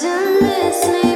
the dust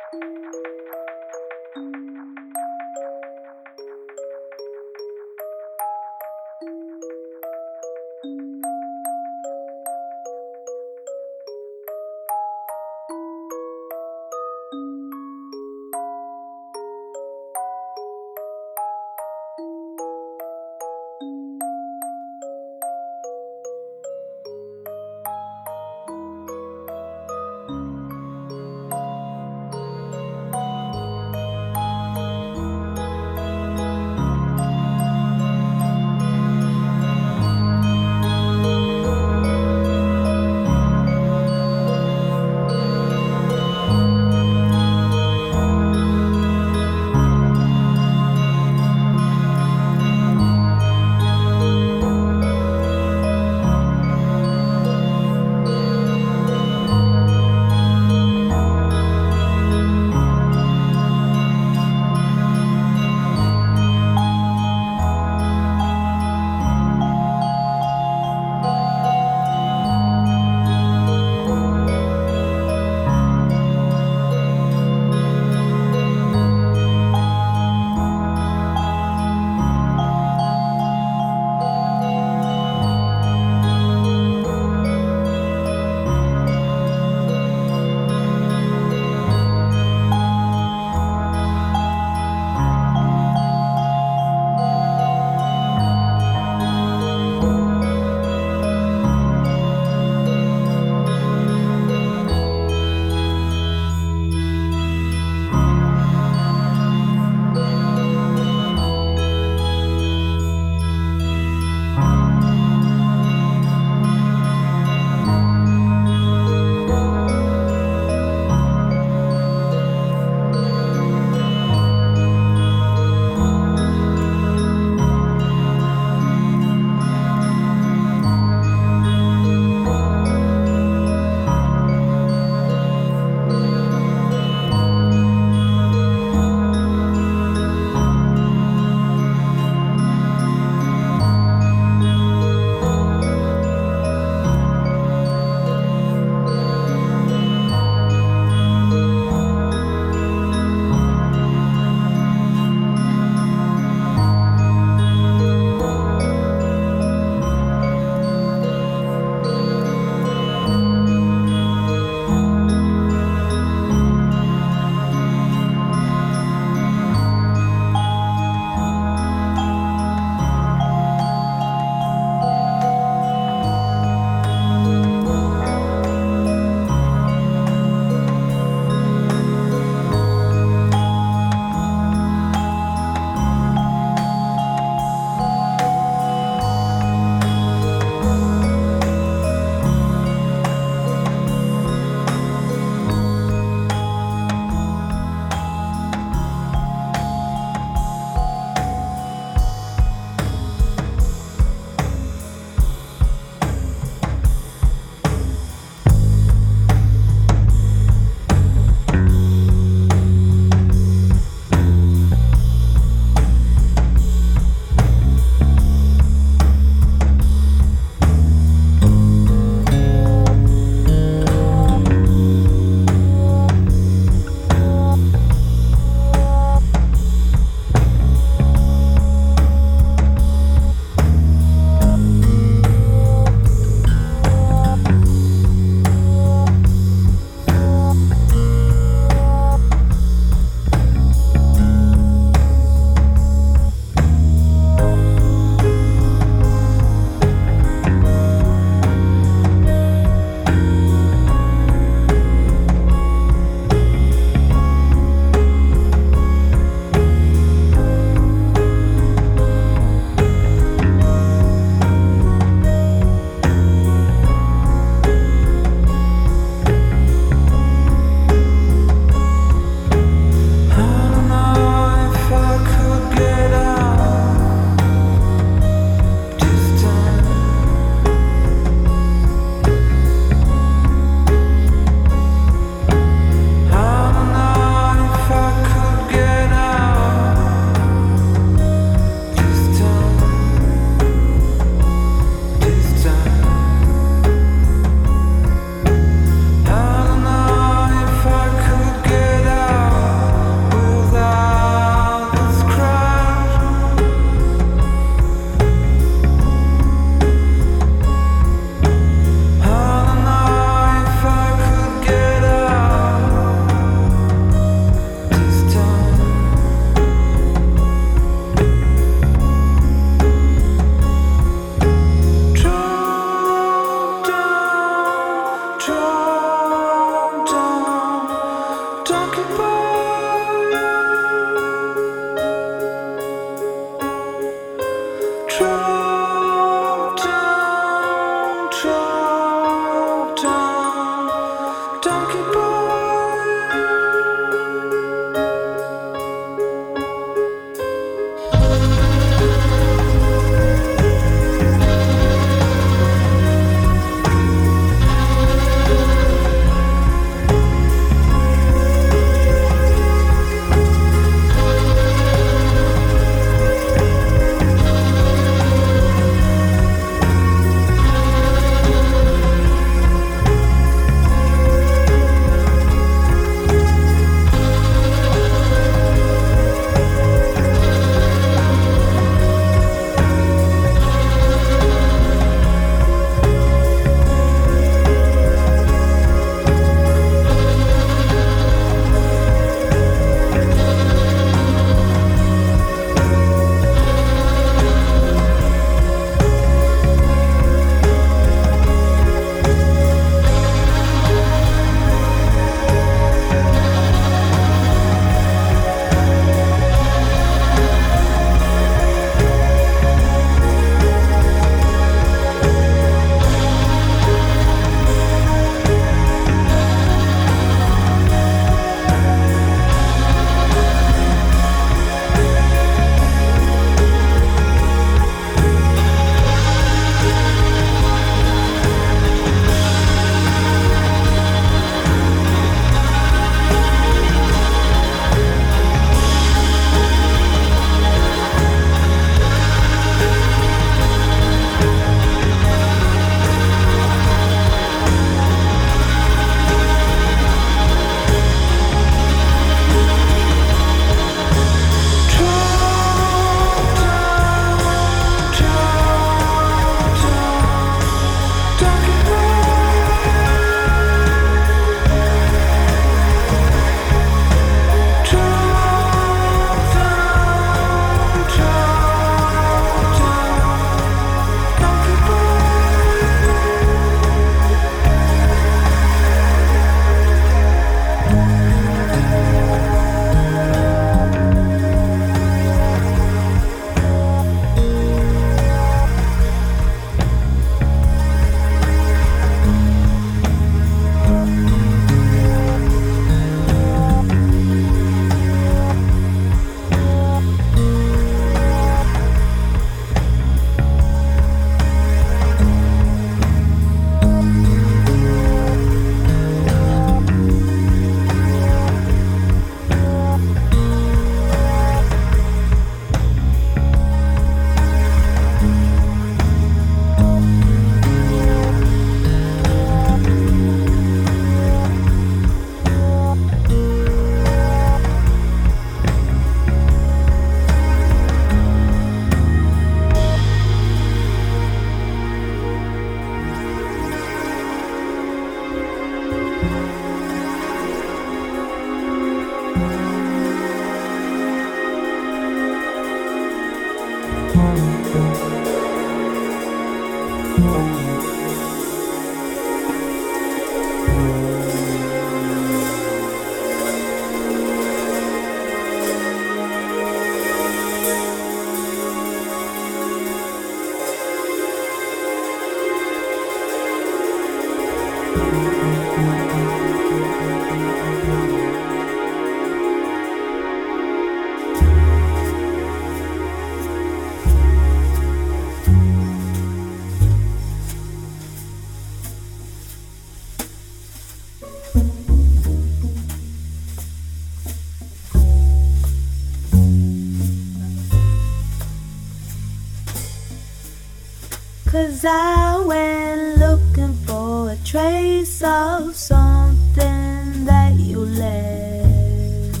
Cause I went looking for a trace of something that you left.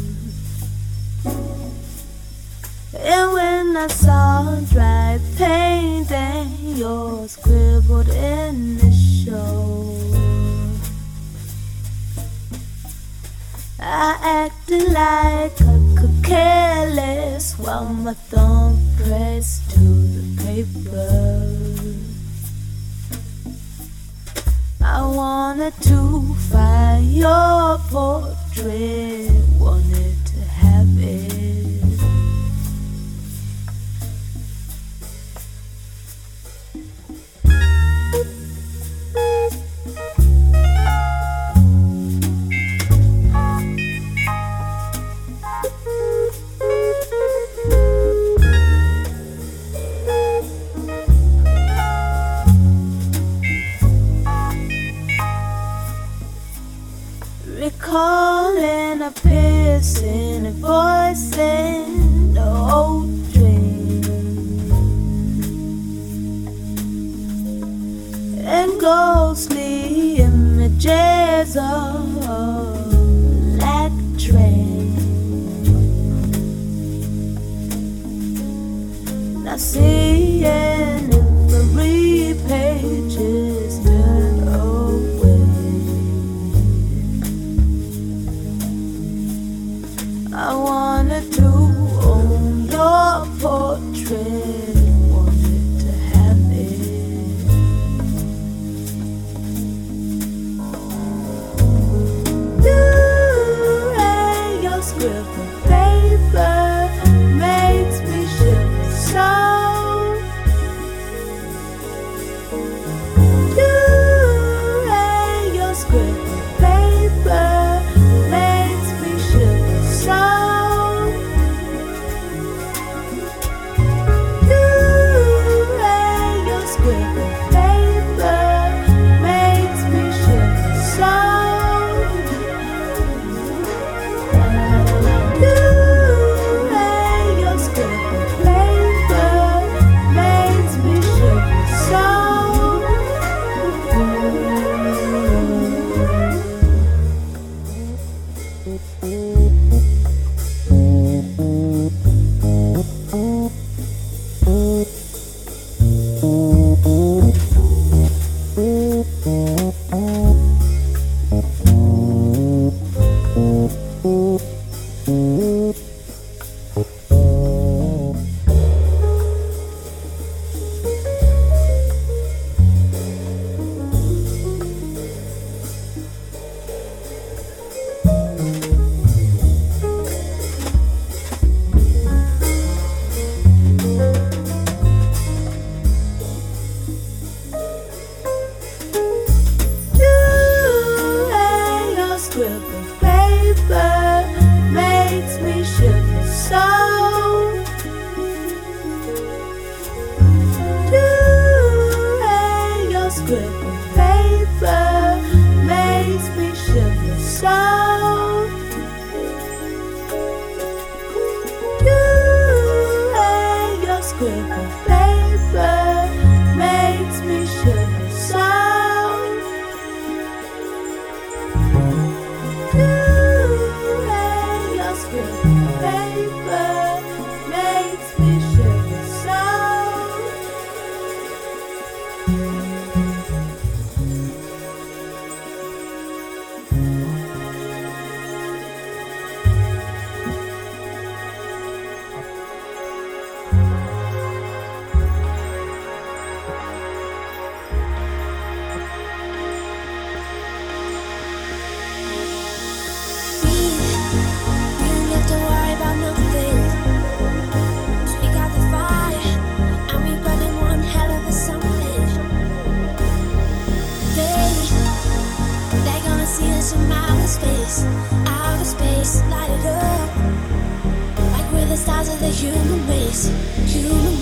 And when I saw dry paint and your scribbled show, I acted like a careless while my thumb pressed to the paper. I wanted to find your portrait, wanted to have it. calling a piercing and voicing the old dream and ghostly images of that train. I see it. You. Human